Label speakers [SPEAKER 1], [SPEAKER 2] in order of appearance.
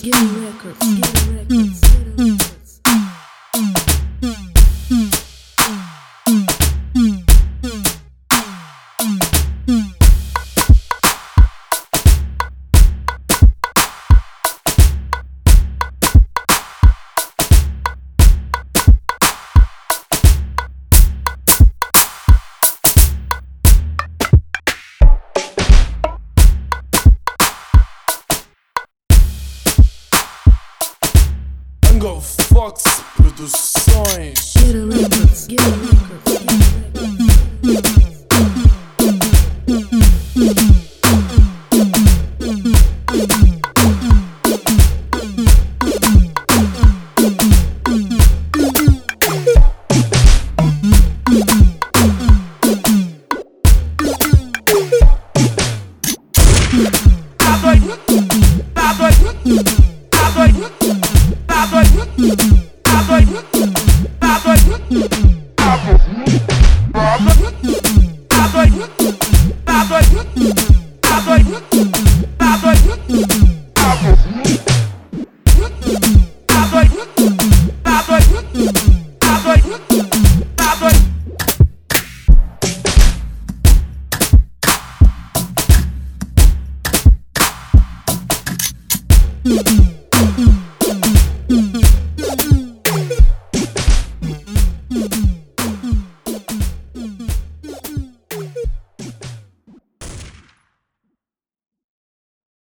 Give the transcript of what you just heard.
[SPEAKER 1] Give me records.
[SPEAKER 2] Angle Fox Produções. Tá doido, tá doido, tá doido, tá doido, tá doido, tá doido, tá doido, tá doido, tá doido. Mm-hmm.